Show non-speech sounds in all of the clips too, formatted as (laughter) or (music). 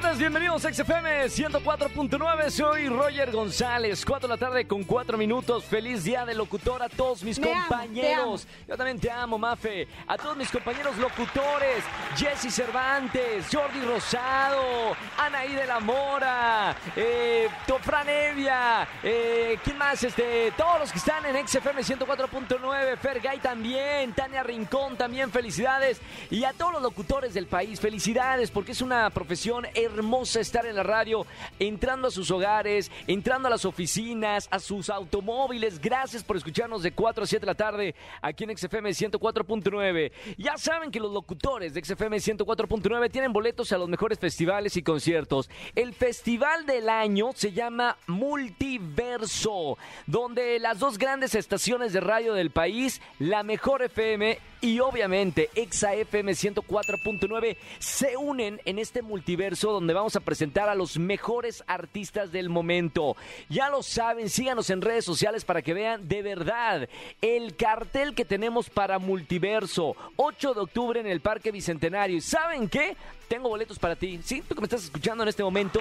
Tardes, bienvenidos a XFM 104.9, soy Roger González, 4 de la tarde con 4 minutos, feliz día de locutor a todos mis Me amo, compañeros, yo también te amo Mafe, a todos mis compañeros locutores, Jesse Cervantes, Jordi Rosado, Anaí de la Mora, eh, Tofran Evia, eh, ¿quién más? Este, todos los que están en XFM 104.9, Fergay también, Tania Rincón también, felicidades, y a todos los locutores del país, felicidades, porque es una profesión hermosa estar en la radio, entrando a sus hogares, entrando a las oficinas, a sus automóviles. Gracias por escucharnos de 4 a 7 de la tarde aquí en XFM 104.9. Ya saben que los locutores de XFM 104.9 tienen boletos a los mejores festivales y conciertos. El festival del año se llama Multiverso, donde las dos grandes estaciones de radio del país, la mejor FM y obviamente Exa FM 104.9 se unen en este multiverso donde vamos a presentar a los mejores artistas del momento. Ya lo saben, síganos en redes sociales para que vean de verdad el cartel que tenemos para multiverso. 8 de octubre en el Parque Bicentenario. ¿Y saben qué? Tengo boletos para ti. ¿Sí? ¿Tú que me estás escuchando en este momento?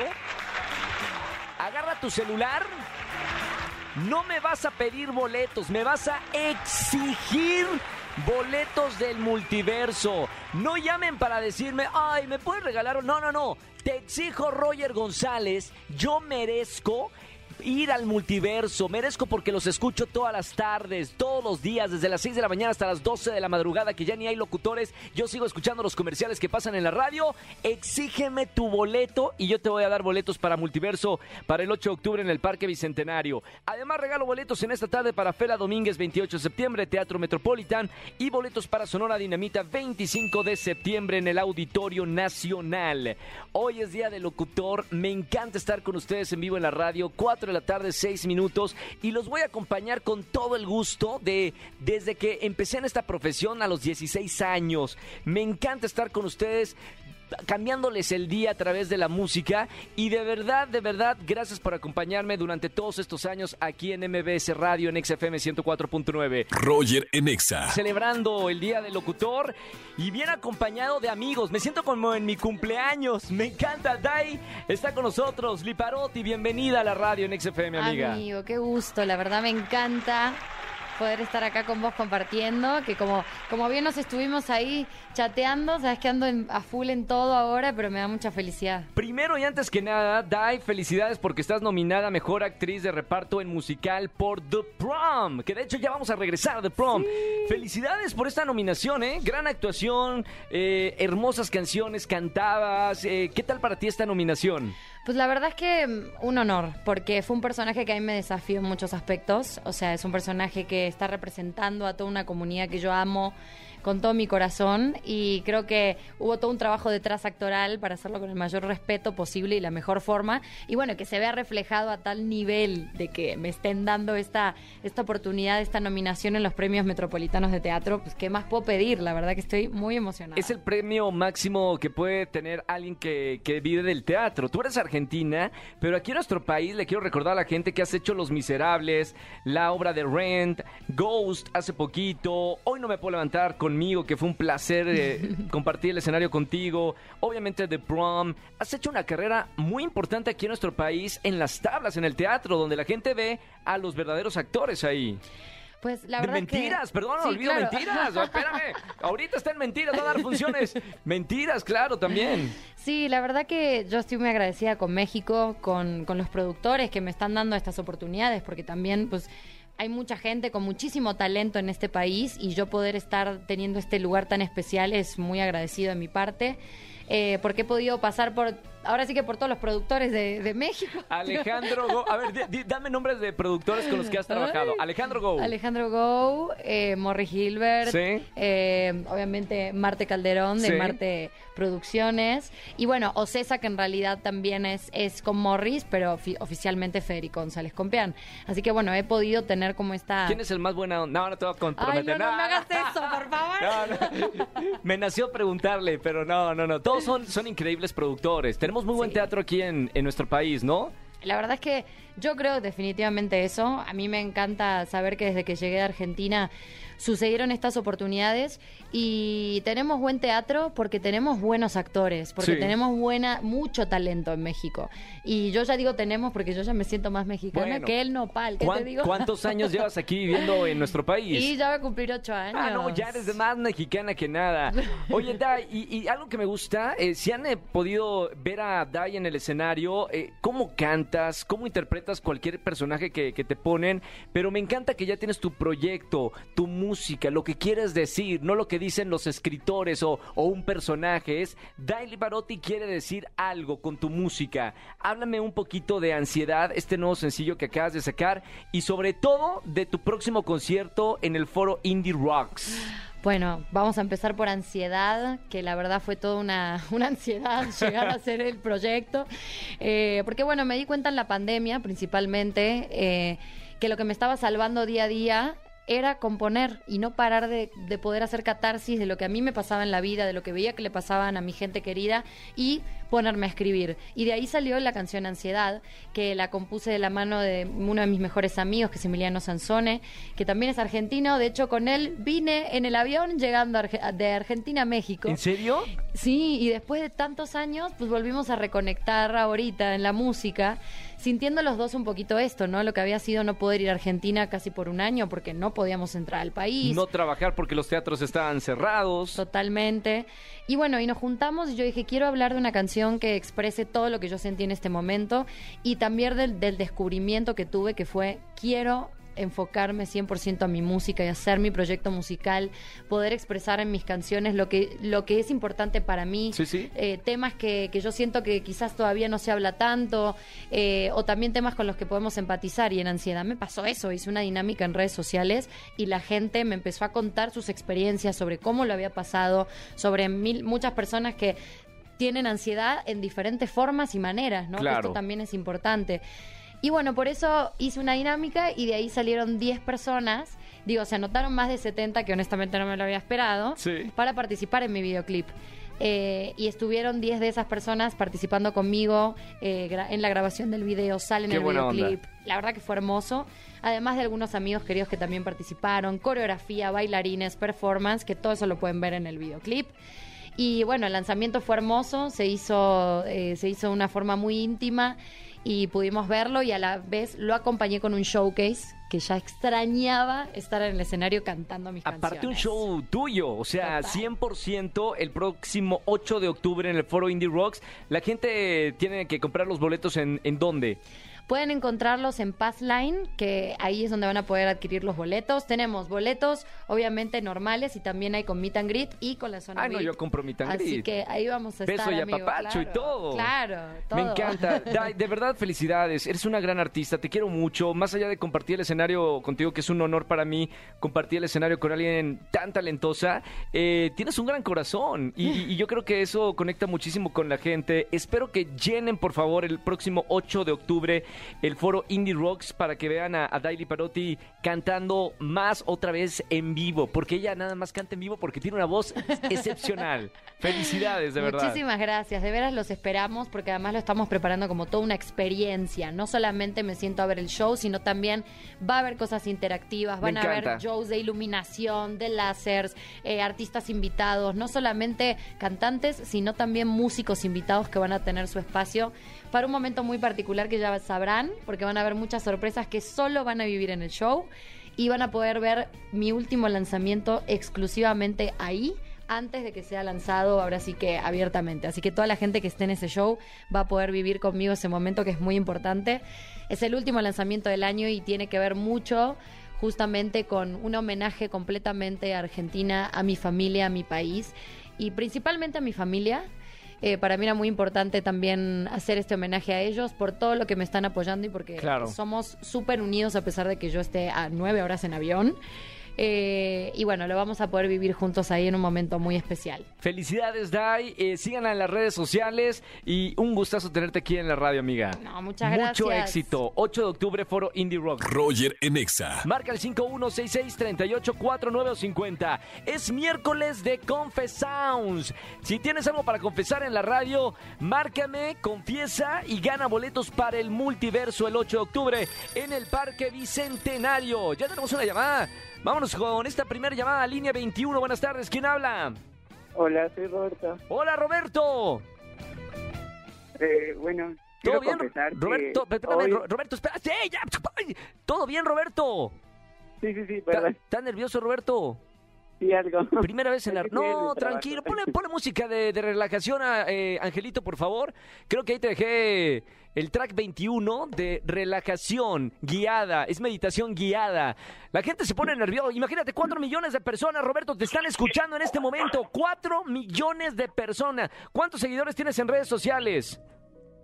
Agarra tu celular. No me vas a pedir boletos, me vas a exigir boletos del multiverso. No llamen para decirme, ay, ¿me puedes regalar? No, no, no. Te exijo, Roger González, yo merezco ir al multiverso. Merezco porque los escucho todas las tardes, todos los días, desde las 6 de la mañana hasta las 12 de la madrugada, que ya ni hay locutores. Yo sigo escuchando los comerciales que pasan en la radio. Exígeme tu boleto y yo te voy a dar boletos para multiverso para el 8 de octubre en el Parque Bicentenario. Además, regalo boletos en esta tarde para Fela Domínguez, 28 de septiembre, Teatro Metropolitan, y boletos para Sonora Dinamita, 25 de septiembre en el Auditorio Nacional. Hoy es día del locutor. Me encanta estar con ustedes en vivo en la radio. 4 de la tarde, 6 minutos. Y los voy a acompañar con todo el gusto de desde que empecé en esta profesión a los 16 años. Me encanta estar con ustedes cambiándoles el día a través de la música y de verdad, de verdad, gracias por acompañarme durante todos estos años aquí en MBS Radio en XFM 104.9. Roger en Exa. Celebrando el Día del Locutor y bien acompañado de amigos. Me siento como en mi cumpleaños. Me encanta. Dai está con nosotros. Liparotti, bienvenida a la radio en XFM, amiga. Amigo, qué gusto, la verdad me encanta poder estar acá con vos compartiendo, que como, como bien nos estuvimos ahí chateando, sabes que ando en- a full en todo ahora, pero me da mucha felicidad. Primero y antes que nada, Dai, felicidades porque estás nominada a Mejor Actriz de Reparto en Musical por The Prom, que de hecho ya vamos a regresar a The Prom. Felicidades por esta nominación, ¿eh? Gran actuación, eh, hermosas canciones, cantabas. eh, ¿Qué tal para ti esta nominación? Pues la verdad es que mm, un honor, porque fue un personaje que a mí me desafió en muchos aspectos. O sea, es un personaje que está representando a toda una comunidad que yo amo con todo mi corazón y creo que hubo todo un trabajo detrás actoral para hacerlo con el mayor respeto posible y la mejor forma. Y bueno, que se vea reflejado a tal nivel de que me estén dando esta, esta oportunidad, esta nominación en los premios metropolitanos de teatro, pues qué más puedo pedir, la verdad que estoy muy emocionada. Es el premio máximo que puede tener alguien que, que vive del teatro. Tú eres argentina, pero aquí en nuestro país le quiero recordar a la gente que has hecho Los Miserables, la obra de Rent, Ghost hace poquito, Hoy no me puedo levantar conmigo, que fue un placer eh, (laughs) compartir el escenario contigo, obviamente The Prom. Has hecho una carrera muy importante aquí en nuestro país en las tablas, en el teatro, donde la gente ve a los verdaderos actores ahí. Pues la verdad es que- mentiras, perdón, Sí, olvido claro. mentiras. Espérame, ahorita está en mentiras, va a dar funciones. Mentiras, claro, también. Sí, la verdad que yo estoy muy agradecida con México, con, con los productores que me están dando estas oportunidades, porque también, pues, hay mucha gente con muchísimo talento en este país y yo poder estar teniendo este lugar tan especial es muy agradecido de mi parte, eh, porque he podido pasar por, ahora sí que por todos los productores de, de México. (laughs) Alejandro Go. A ver, di- di- dame nombres de productores con los que has trabajado. Ay. Alejandro Go. Alejandro Go, eh, Morri Gilbert, Sí. eh, obviamente Marte Calderón de Sí. Marte Producciones y bueno, Ocesa que en realidad también es, es con Morris, pero ofi- oficialmente Federico González Compeán. Así que bueno, he podido tener como esta... ¿Quién es el más buena onda? No, no te voy a Ay, comprometer. no, no me hagas eso, por favor. No, no. Me nació preguntarle, pero no, no, no. Todos son, son increíbles productores. Tenemos muy buen Sí. teatro aquí en, en nuestro país, ¿no? La verdad es que Yo creo definitivamente eso. A mí me encanta saber que desde que llegué a Argentina sucedieron estas oportunidades y tenemos buen teatro porque tenemos buenos actores, porque Sí. tenemos buena mucho talento en México. Y yo ya digo tenemos porque yo ya me siento más mexicana Bueno. que el nopal, ¿qué ¿Cuán- te digo? ¿Cuántos años llevas aquí viviendo en nuestro país? (laughs) Y ya va a cumplir ocho años. Ah, no, ya eres de más mexicana que nada. Oye, Dai, y, y algo que me gusta, eh, si han eh, podido ver a Dai en el escenario, eh, cómo cantas, cómo interpretas cualquier personaje que, te ponen, pero me encanta que ya tienes tu proyecto, tu música, lo que quieres decir, no lo que dicen los escritores o, o un personaje, es Dai Libarotti quiere decir algo con tu música. Háblame un poquito de Ansiedad, este nuevo sencillo que acabas de sacar, y sobre todo de tu próximo concierto en el foro Indie Rocks. Bueno, vamos a empezar por ansiedad, que la verdad fue toda una, (laughs) una ansiedad (laughs) llegar a hacer el proyecto. Eh, porque bueno, me di cuenta en la pandemia principalmente eh, que lo que me estaba salvando día a día era componer y no parar de, de poder hacer catarsis de lo que a mí me pasaba en la vida, de lo que veía que le pasaban a mi gente querida y ponerme a escribir. Y de ahí salió la canción Ansiedad, que la compuse de la mano de uno de mis mejores amigos, que es Emiliano Sansone, que también es argentino. De hecho, con él vine en el avión llegando Arge- de Argentina a México. ¿En serio? Sí, y después de tantos años, pues volvimos a reconectar ahorita en la música, sintiendo los dos un poquito esto, ¿no? Lo que había sido no poder ir a Argentina casi por un año porque no podíamos entrar al país. No trabajar porque los teatros estaban cerrados. Totalmente. Y bueno, y nos juntamos y yo dije, quiero hablar de una canción que exprese todo lo que yo sentí en este momento y también del, del descubrimiento que tuve que fue, quiero enfocarme 100% a mi música y hacer mi proyecto musical, poder expresar en mis canciones lo que, lo que es importante para mí, Sí, sí. eh, temas que, que yo siento que quizás todavía no se habla tanto, eh, o también temas con los que podemos empatizar. Y en ansiedad me pasó eso, hice una dinámica en redes sociales y la gente me empezó a contar sus experiencias sobre cómo lo había pasado, sobre mil, muchas personas que tienen ansiedad en diferentes formas y maneras, ¿no? Claro. Esto también es importante. Y bueno, por eso hice una dinámica y de ahí salieron 10 personas. Digo, se anotaron más de 70, que honestamente no me lo había esperado, Sí. para participar en mi videoclip. Eh, y estuvieron 10 de esas personas participando conmigo eh, en la grabación del video, salen el videoclip. onda. La verdad que fue hermoso. Además de algunos amigos queridos que también participaron, coreografía, bailarines, performance, que todo eso lo pueden ver en el videoclip. Y bueno, el lanzamiento fue hermoso, se hizo, eh, se hizo de una forma muy íntima y pudimos verlo y a la vez lo acompañé con un showcase que ya extrañaba estar en el escenario cantando mis Aparte un canciones. show tuyo, o sea, Total. 100% el próximo 8 de octubre en el foro Indie Rocks. La gente tiene que comprar los boletos en, en dónde. Pueden encontrarlos en Passline, que ahí es donde van a poder adquirir los boletos. Tenemos boletos, obviamente normales, y también hay con Meet and Greet y con la zona Ah, no, yo compro Meet and Así Greet. que ahí vamos a Beso estar, y amigo, apapacho y claro. todo. Claro, todo. Me encanta. (laughs) Dai, de verdad, felicidades. Eres una gran artista. Te quiero mucho. Más allá de compartir el escenario contigo, que es un honor para mí compartir el escenario con alguien tan talentosa, eh, tienes un gran corazón. Y, y- y yo creo que eso conecta muchísimo con la gente. Espero que llenen, por favor, el próximo 8 de octubre el foro Indie Rocks para que vean a, a Daily Parotti cantando más otra vez en vivo. Porque ella nada más canta en vivo porque tiene una voz (laughs) excepcional. Felicidades, de verdad. Muchísimas gracias, de veras los esperamos porque además lo estamos preparando como toda una experiencia. No solamente me siento a ver el show, sino también va a haber cosas interactivas, van a haber shows de iluminación, de láseres, eh, artistas invitados, no solamente cantantes, sino también músicos invitados que van a tener su espacio para un momento muy particular que ya sabrán, porque van a haber muchas sorpresas que solo van a vivir en el show y van a poder ver mi último lanzamiento exclusivamente ahí antes de que sea lanzado, ahora sí que abiertamente. Así que toda la gente que esté en ese show va a poder vivir conmigo ese momento que es muy importante. Es el último lanzamiento del año y tiene que ver mucho justamente con un homenaje completamente a Argentina, a mi familia, a mi país y principalmente a mi familia. Eh, para mí era muy importante también hacer este homenaje a ellos por todo lo que me están apoyando y porque Claro. somos súper unidos a pesar de que yo esté a nueve horas en avión. Eh, y bueno, lo vamos a poder vivir juntos ahí en un momento muy especial. Felicidades, Dai. Eh, síganla en las redes sociales y un gustazo tenerte aquí en la radio, amiga. No, muchas gracias. Mucho éxito. 8 de octubre, Foro Indie Rock. Roger en Exa. Marca el 5166-384950. Es miércoles de Confesounds. Si tienes algo para confesar en la radio, márcame, confiesa y gana boletos para el multiverso el 8 de octubre en el Parque Bicentenario. Ya tenemos una llamada. Vámonos con esta primera llamada, línea 21. Buenas tardes, ¿quién habla? Hola, soy Roberto. Hola, Roberto. Eh, bueno, ¿Todo bien? Roberto, espérame, hoy- Ro- Roberto, espera. ¡Sí, ya! ¿Todo bien, Roberto? Sí, sí, sí, ¿Está, perdón. está nervioso, Roberto? (laughs) Sí, algo. Primera vez en la... No, tranquilo, ponle, ponle música de, de relajación, a, eh, Angelito, por favor. Creo que ahí te dejé el track 21 de relajación guiada, es meditación guiada. La gente se pone nerviosa. Imagínate, 4 millones de personas, Roberto, te están escuchando en este momento. 4 millones de personas. ¿Cuántos seguidores tienes en redes sociales?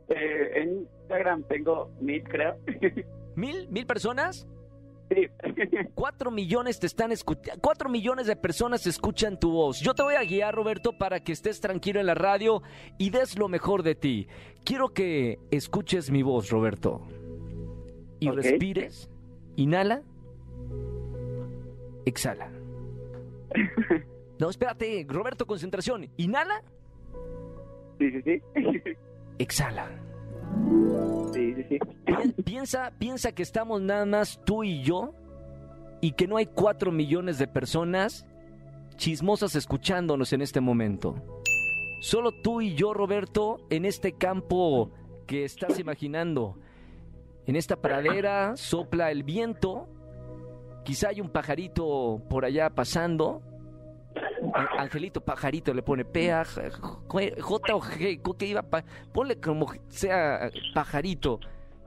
Eh, en Instagram tengo mil, creo. (laughs) ¿Mil? ¿Mil personas? Sí. (laughs) Cuatro millones te están escuchando, cuatro millones de personas escuchan tu voz. Yo te voy a guiar, Roberto, para que estés tranquilo en la radio y des lo mejor de ti. Quiero que escuches mi voz, Roberto. Y respires. Inhala. Exhala. (laughs) No, espérate, Roberto, concentración. Inhala. sí, sí, sí. (laughs) Exhala. Piensa, piensa que estamos nada más tú y yo y que no hay cuatro millones de personas chismosas escuchándonos en este momento. Solo tú y yo, Roberto, en este campo que estás imaginando. En esta pradera sopla el viento. Quizá hay un pajarito por allá pasando. Angelito pajarito le pone P A J o G, ¿qué iba pa- ponle como sea pajarito.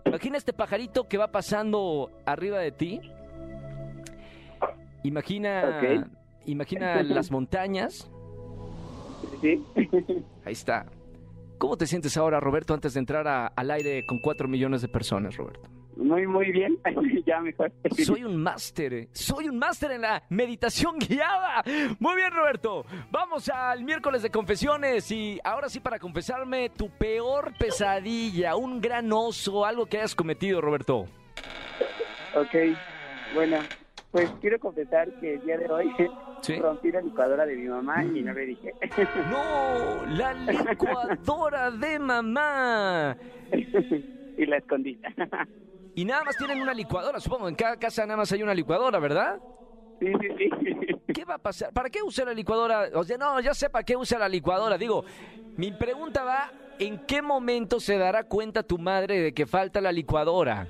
Imagina este pajarito que va pasando arriba de ti. Imagina imagina las montañas. sí, sí. Ahí está. ¿Cómo te sientes ahora, Roberto, antes de entrar a- al aire con cuatro millones de personas, Roberto? Muy, muy bien. (laughs) ya mejor. Soy un máster, eh. soy un máster en la meditación (laughs) guiada. Muy bien, Roberto. Vamos al miércoles de confesiones y ahora sí para confesarme tu peor pesadilla, un gran oso, algo que hayas cometido, Roberto. Ok, bueno, pues quiero confesar que el día de hoy (laughs) Sí. rompí la licuadora de mi mamá y no le dije. No, la licuadora de mamá. y la escondí. Y nada más tienen una licuadora, supongo. En cada casa nada más hay una licuadora, ¿verdad? sí, sí, sí. (laughs) ¿Qué va a pasar? ¿Para qué usa la licuadora? O sea, no, ya sé para qué usa la licuadora. Digo, mi pregunta va, ¿en qué momento se dará cuenta tu madre de que falta la licuadora?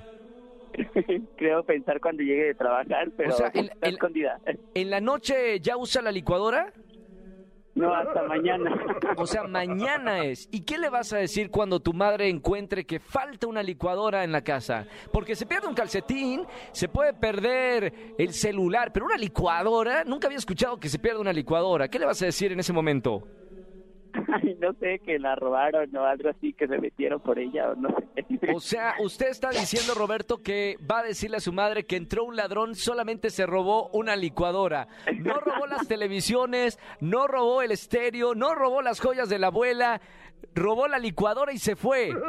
(laughs) Creo pensar cuando llegue de trabajar, pero O sea, está escondida. ¿En la noche ya usa la licuadora? No, hasta mañana. O sea, mañana es. ¿Y qué le vas a decir cuando tu madre encuentre que falta una licuadora en la casa? Porque se pierde un calcetín, se puede perder el celular, pero una licuadora, nunca había escuchado que se pierda una licuadora. ¿Qué le vas a decir en ese momento? No sé, que la robaron o algo así, que se metieron por ella o no sé. (laughs) O sea, usted está diciendo, Roberto, que va a decirle a su madre que entró un ladrón, solamente se robó una licuadora. No robó las televisiones, no robó el estéreo, no robó las joyas de la abuela, robó la licuadora y se fue. (laughs)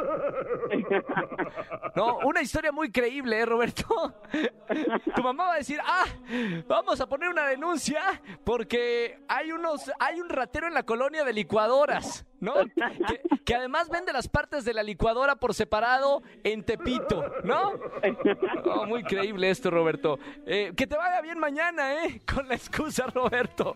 No, una historia muy creíble, ¿eh, Roberto? (laughs) Tu mamá va a decir, ah, vamos a poner una denuncia porque hay unos, hay un ratero en la colonia de licuadoras, ¿no? Que, que además vende las partes de la licuadora por separado en Tepito, ¿no? Oh, muy creíble esto, Roberto. Eh, que te vaya bien mañana, ¿eh? Con la excusa, Roberto.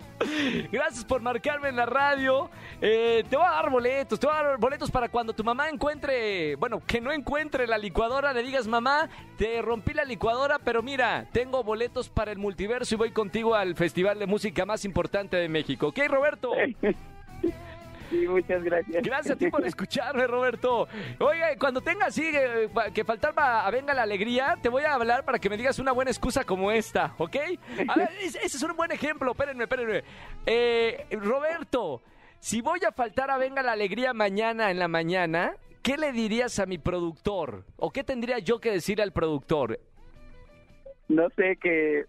Gracias por marcarme en la radio. Eh, te voy a dar boletos, te voy a dar boletos para cuando tu mamá encuentre, bueno, que no encuentre la licuadora, le digas, mamá, te rompí la licuadora, pero mira, tengo boletos para el multiverso y voy contigo al festival de música más importante de México. ¿Ok, Roberto? (laughs) Sí, muchas gracias. Gracias a ti por escucharme, Roberto. Oiga, cuando tenga así eh, que faltar a Venga la Alegría, te voy a hablar para que me digas una buena excusa como esta, ¿ok? A ver, (laughs) ese ese es un buen ejemplo. Espérenme, espérenme. Eh, Roberto, si voy a faltar a Venga la Alegría mañana en la mañana, ¿qué le dirías a mi productor? ¿O qué tendría yo que decir al productor? No sé, que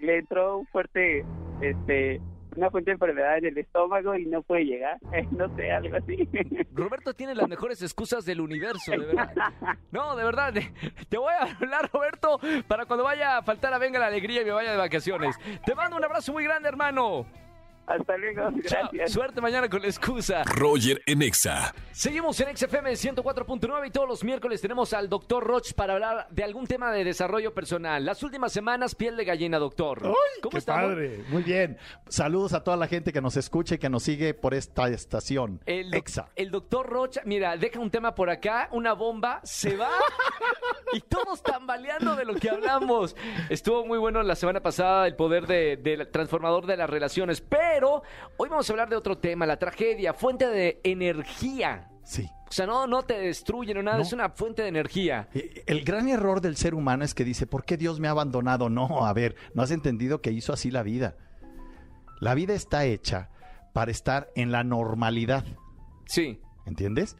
le entró un fuerte, este, una fuerte enfermedad en el estómago y no puede llegar. (laughs) no sé, algo así. (laughs) Roberto tiene las mejores excusas del universo, de verdad. No, de verdad. (laughs) Te voy a hablar, Roberto, para cuando vaya a faltar a Venga la Alegría y me vaya de vacaciones. Te mando un abrazo muy grande, hermano. Hasta luego, Chao. gracias. Suerte mañana con la excusa. Roger en Exa. Seguimos en XFM 104.9 y todos los miércoles tenemos al doctor Roch para hablar de algún tema de desarrollo personal. Las últimas semanas, piel de gallina, doctor. ¡Ay, ¿Cómo qué está? padre! Muy bien. Saludos a toda la gente que nos escucha y que nos sigue por esta estación. El, Exa. el doctor Rocha, mira, deja un tema por acá, una bomba, se va (laughs) y todos tambaleando de lo que hablamos. Estuvo muy bueno la semana pasada el poder de- del transformador de las relaciones, pero hoy vamos a hablar de otro tema, la tragedia, fuente de energía. Sí. O sea, no, no te destruyen o nada, No. es una fuente de energía. Eh, El gran error del ser humano es que dice, ¿por qué Dios me ha abandonado? No, a ver, no has entendido que hizo así la vida. La vida está hecha para estar en la normalidad, Sí, ¿entiendes?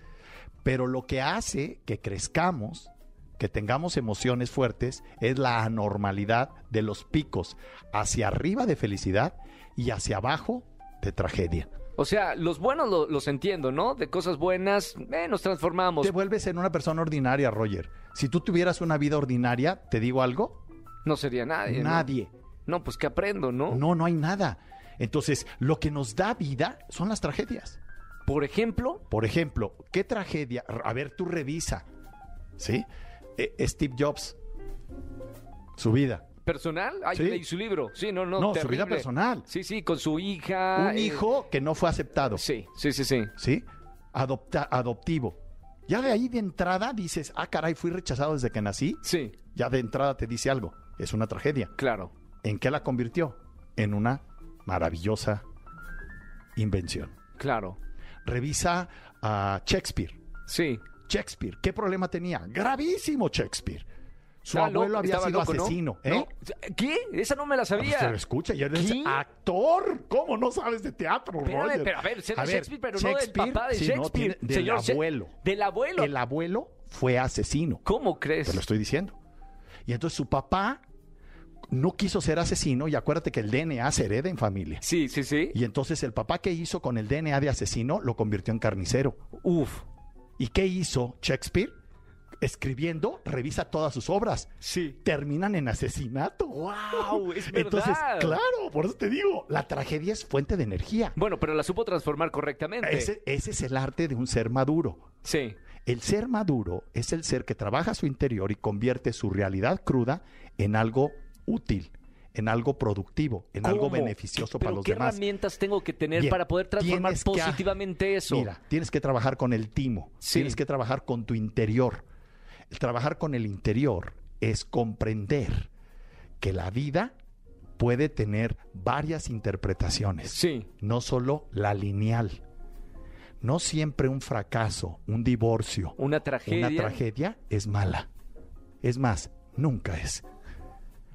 Pero lo que hace que crezcamos, que tengamos emociones fuertes, es la anormalidad de los picos hacia arriba de felicidad y hacia abajo de tragedia. o sea, los buenos lo- los entiendo, ¿no? De cosas buenas, eh, nos transformamos. Te vuelves en una persona ordinaria, Roger. Si tú tuvieras una vida ordinaria, ¿te digo algo? No sería nadie. ¿no? Nadie. No, pues que aprendo, ¿no? No, no hay nada. Entonces, lo que nos da vida son las tragedias. Por ejemplo, Por ejemplo, ¿qué tragedia? A ver, tú revisa. ¿Sí? Eh, Steve Jobs. Su vida. Personal, ay, Sí. leí su libro. Sí, no, no, No, su terrible. vida personal. Sí, sí, con su hija. Un eh, hijo que no fue aceptado. Sí, sí, sí, sí. ¿Sí? Adopta- adoptivo. Ya de ahí de entrada dices, ah, caray, fui rechazado desde que nací. Sí, Ya de entrada te dice algo. Es una tragedia. claro. ¿En qué la convirtió? En una maravillosa invención. Claro. Revisa a Shakespeare. Sí. Shakespeare, ¿qué problema tenía? Gravísimo Shakespeare. Su abuelo loco, había estaba sido loco, ¿no? asesino. ¿No? ¿eh? ¿Qué? Esa no me la Ah, pues, sabía. Se lo escucha y eres ¿Qué? actor. ¿Cómo no sabes de teatro, Espérame, Roger? pero a ver, A ver, Shakespeare, pero no del Shakespeare, papá de sí, no, Shakespeare. tiene- del señor abuelo. Del abuelo. El abuelo fue asesino. ¿Cómo crees? Te lo estoy diciendo. Y entonces su papá no quiso ser asesino y acuérdate que el DNA se hereda en familia. Sí, sí, sí. Y entonces el papá que hizo con el DNA de asesino lo convirtió en carnicero. Uf. ¿Y qué hizo Shakespeare? Escribiendo, revisa todas sus obras. Sí. Terminan en asesinato. ¡Wow! Es (laughs) verdad. Entonces, claro, por eso te digo, la tragedia es fuente de energía. Bueno, pero la supo transformar correctamente. Ese, ese es el arte de un ser maduro. Sí. El ser maduro es el ser que trabaja su interior y convierte su realidad cruda en algo útil, en algo productivo, en algo beneficioso ¿Pero para los ¿Qué demás. herramientas tengo que tener Bien, para poder transformar que- positivamente eso? Mira, tienes que trabajar con el timo, Sí. tienes que trabajar con tu interior. El trabajar con el interior es comprender que la vida puede tener varias interpretaciones, Sí. no solo la lineal. No siempre un fracaso, un divorcio, Una tragedia. una tragedia es mala. Es más, nunca es.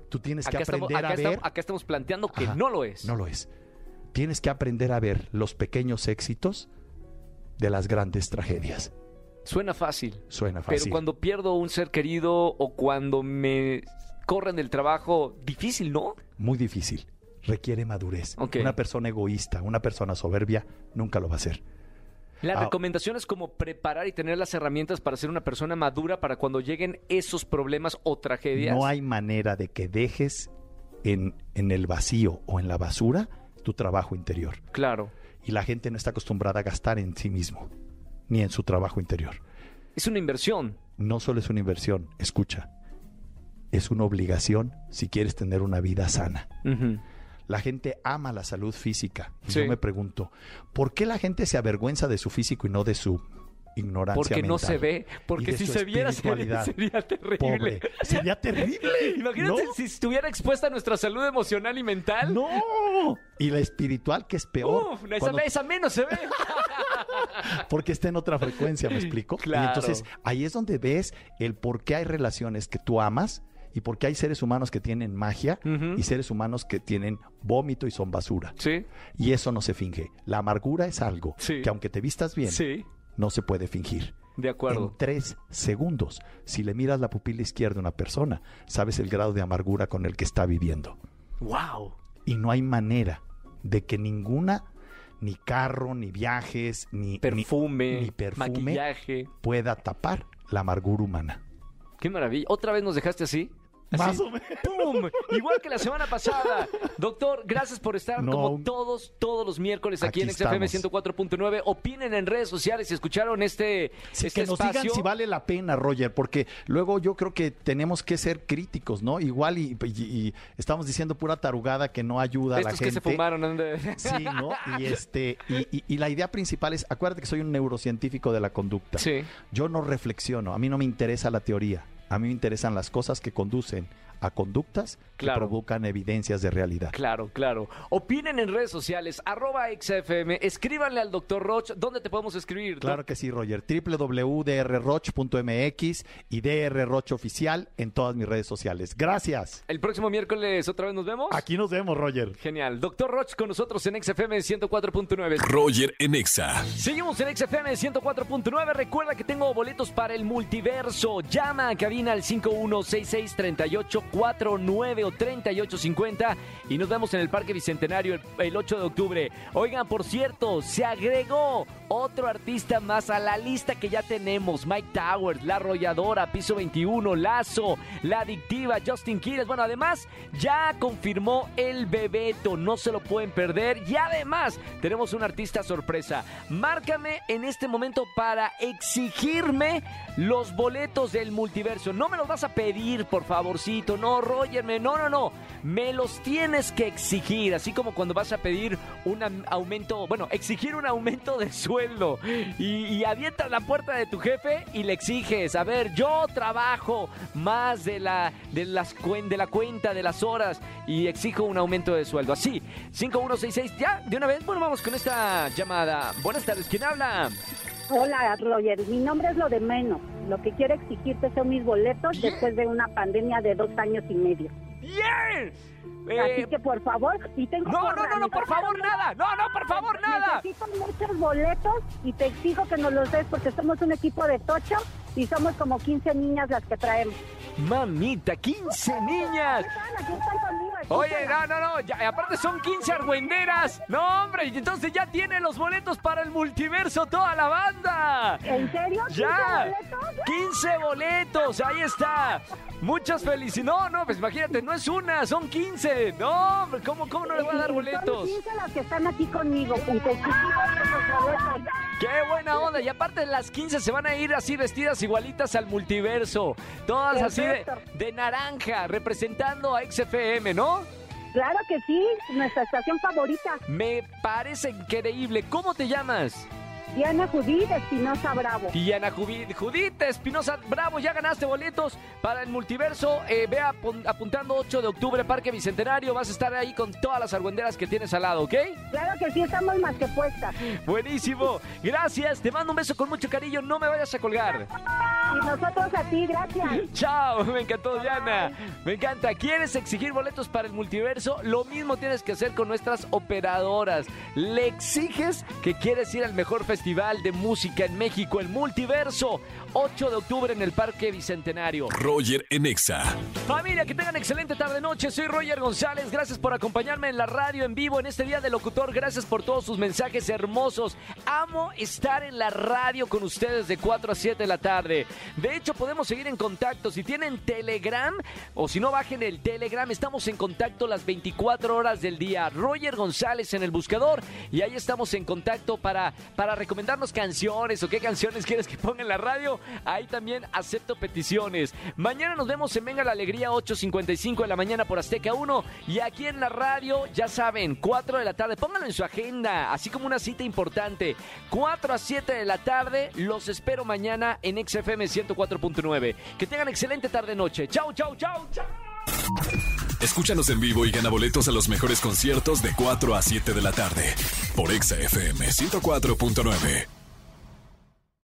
Tú tienes que estamos, aprender acá a ver. estamos- acá estamos planteando que Ajá, no lo es. No lo es. Tienes que aprender a ver los pequeños éxitos de las grandes tragedias. Suena fácil. Suena fácil. Pero cuando pierdo un ser querido o cuando me corren del trabajo, difícil, ¿no? Muy difícil. Requiere madurez. Una persona egoísta, una persona soberbia, nunca lo va a hacer. La Ah. recomendación es como preparar y tener las herramientas para ser una persona madura para cuando lleguen esos problemas o tragedias. No hay manera de que dejes en, en el vacío o en la basura tu trabajo interior. Claro. Y la gente no está acostumbrada a gastar en sí mismo, ni en su trabajo interior. Es una inversión. No solo es una inversión, escucha, es una obligación si quieres tener una vida sana. La gente ama la salud física. Y Sí. yo me pregunto, ¿por qué la gente se avergüenza de su físico y no de su ignorancia Porque no se ve. Porque si se viera sería, terrible. Pobre. Sería terrible. Imagínate ¿no? si estuviera expuesta a nuestra salud emocional y mental. No. Y la espiritual, que es peor. Uf, esa, cuando- esa menos se ve. (laughs) porque está en otra frecuencia, ¿me explico? Claro. Y entonces ahí es donde ves el por qué hay relaciones que tú amas y por qué hay seres humanos que tienen magia y seres humanos que tienen vómito y son basura. sí, Y eso no se finge. La amargura es algo Sí. que aunque te vistas bien, sí, no se puede fingir. de acuerdo. En tres segundos, si le miras la pupila izquierda a una persona, sabes el grado de amargura con el que está viviendo. Wow. Y no hay manera de que ninguna, ni carro, ni viajes, ni ni- Perfume, ni perfume maquillaje. pueda tapar la amargura humana. Qué maravilla. ¿Otra vez nos dejaste así? Más o menos. ¡Pum! Igual que la semana pasada. Doctor, gracias por estar No. como todos, todos los miércoles aquí, Aquí en XFM estamos. 104.9. Opinen en redes sociales si escucharon este, Sí, este que nos espacio. digan si vale la pena, Roger, porque luego yo creo que tenemos que ser críticos, ¿no? Igual y, y- y estamos diciendo pura tarugada que no ayuda a la Estos que gente. se fumaron. Sí, ¿no? Y este, y, y- y la idea principal es, acuérdate que soy un neurocientífico de la conducta. Sí. Yo no reflexiono, a mí no me interesa la teoría, a mí me interesan las cosas que conducen a conductas que provocan evidencias de realidad. Claro, claro. Opinen en redes sociales, arroba XFM, escríbanle al doctor Roch. ¿Dónde te podemos escribir? Claro que sí, Roger. www.drroch.mx y DR Roch Oficial en todas mis redes sociales. Gracias. El próximo miércoles otra vez nos vemos. Aquí nos vemos, Roger. Genial. Doctor Roch con nosotros en XFM 104.9. Roger en Exa. Seguimos en XFM 104.9. Recuerda que tengo boletos para el multiverso. Llama a cabina al 51663849 o 3850 y nos vemos en el Parque Bicentenario el, el 8 de octubre. Oigan, por cierto, se agregó otro artista más a la lista que ya tenemos. Mike Towers, La Arrolladora, Piso 21, Lazo, La Adictiva, Justin Quiles. Bueno, además ya confirmó el Bebeto. No se lo pueden perder. Y además tenemos un artista sorpresa. Márcame en este momento para exigirme los boletos del multiverso. No me los vas a pedir, por favorcito. No, Roger, no, no, no. Me los tienes que exigir. Así como cuando vas a pedir un aumento, bueno, exigir un aumento de sueldo. Y, y la puerta de tu jefe y le exiges. A ver, yo trabajo más de la, de las de la cuenta, de las horas. Y exijo un aumento de sueldo. Así, 5166, ya, de una vez. Bueno, vamos con esta llamada. Buenas tardes, ¿quién habla? Hola, Roger. Mi nombre es lo de menos. Lo que quiero exigirte son mis boletos después de una pandemia de dos años y medio. ¡Bien! Así Eh, que, por favor, y tengo no, que no, no, no, por favor, nada. No, no, por favor, nada. Necesito muchos boletos y te exijo que nos los des porque somos un equipo de tocho y somos como 15 niñas las que traemos. Mamita, 15 niñas. Oye, no, no, no, ya, aparte son 15 argüenderas. No, hombre, entonces ya tiene los boletos para el multiverso toda la banda. ¿En serio? Ya, 15 boletos? 15 boletos, ahí está. Muchas felicidades. No, no, pues imagínate, no es una, son 15. No, ¿cómo, cómo no le voy a dar boletos? Son 15 las que están aquí conmigo. ¡Qué buena onda! Y aparte las 15 se van a ir así vestidas igualitas al multiverso. Todas así de, de naranja, representando a XFM, ¿no? Claro que sí, nuestra estación favorita. Me parece increíble. ¿Cómo te llamas? Diana Judith Espinosa Bravo. Diana Jubi- Judith Espinosa Bravo, ya ganaste boletos para el multiverso. Eh, ve apun- apuntando 8 de octubre, Parque Bicentenario. Vas a estar ahí con todas las argüenderas que tienes al lado, ¿ok? Claro que sí, estamos más que puestas. Buenísimo. Gracias. Te mando un beso con mucho cariño. No me vayas a colgar. Y nosotros a ti, gracias. (laughs) Chao, me encantó Diana. Me encanta. ¿Quieres exigir boletos para el multiverso? Lo mismo tienes que hacer con nuestras operadoras. Le exiges que quieres ir al mejor festival de música en México, el multiverso. 8 de octubre en el Parque Bicentenario. Roger en Exa. Familia, que tengan excelente tarde noche. Soy Roger González. Gracias por acompañarme en la radio en vivo en este día de locutor. Gracias por todos sus mensajes hermosos. Amo estar en la radio con ustedes de 4 a 7 de la tarde. De hecho, podemos seguir en contacto. Si tienen Telegram o si no bajen el Telegram, estamos en contacto las 24 horas del día. Roger González en el buscador y ahí estamos en contacto para, para recomendarnos canciones o qué canciones (laughs) quieres que ponga en la radio. Ahí también acepto peticiones. Mañana nos vemos en Venga la Alegría 8.55 de la mañana por Azteca 1 y aquí en la radio, ya saben, 4 de la tarde. Pónganlo en su agenda, así como una cita importante. 4 a 7 de la tarde, los espero mañana en XFM 104.9. Que tengan excelente tarde-noche. Chau, chau, chau, chau. Escúchanos en vivo y gana boletos a los mejores conciertos de 4 a 7 de la tarde por Exa FM 104.9.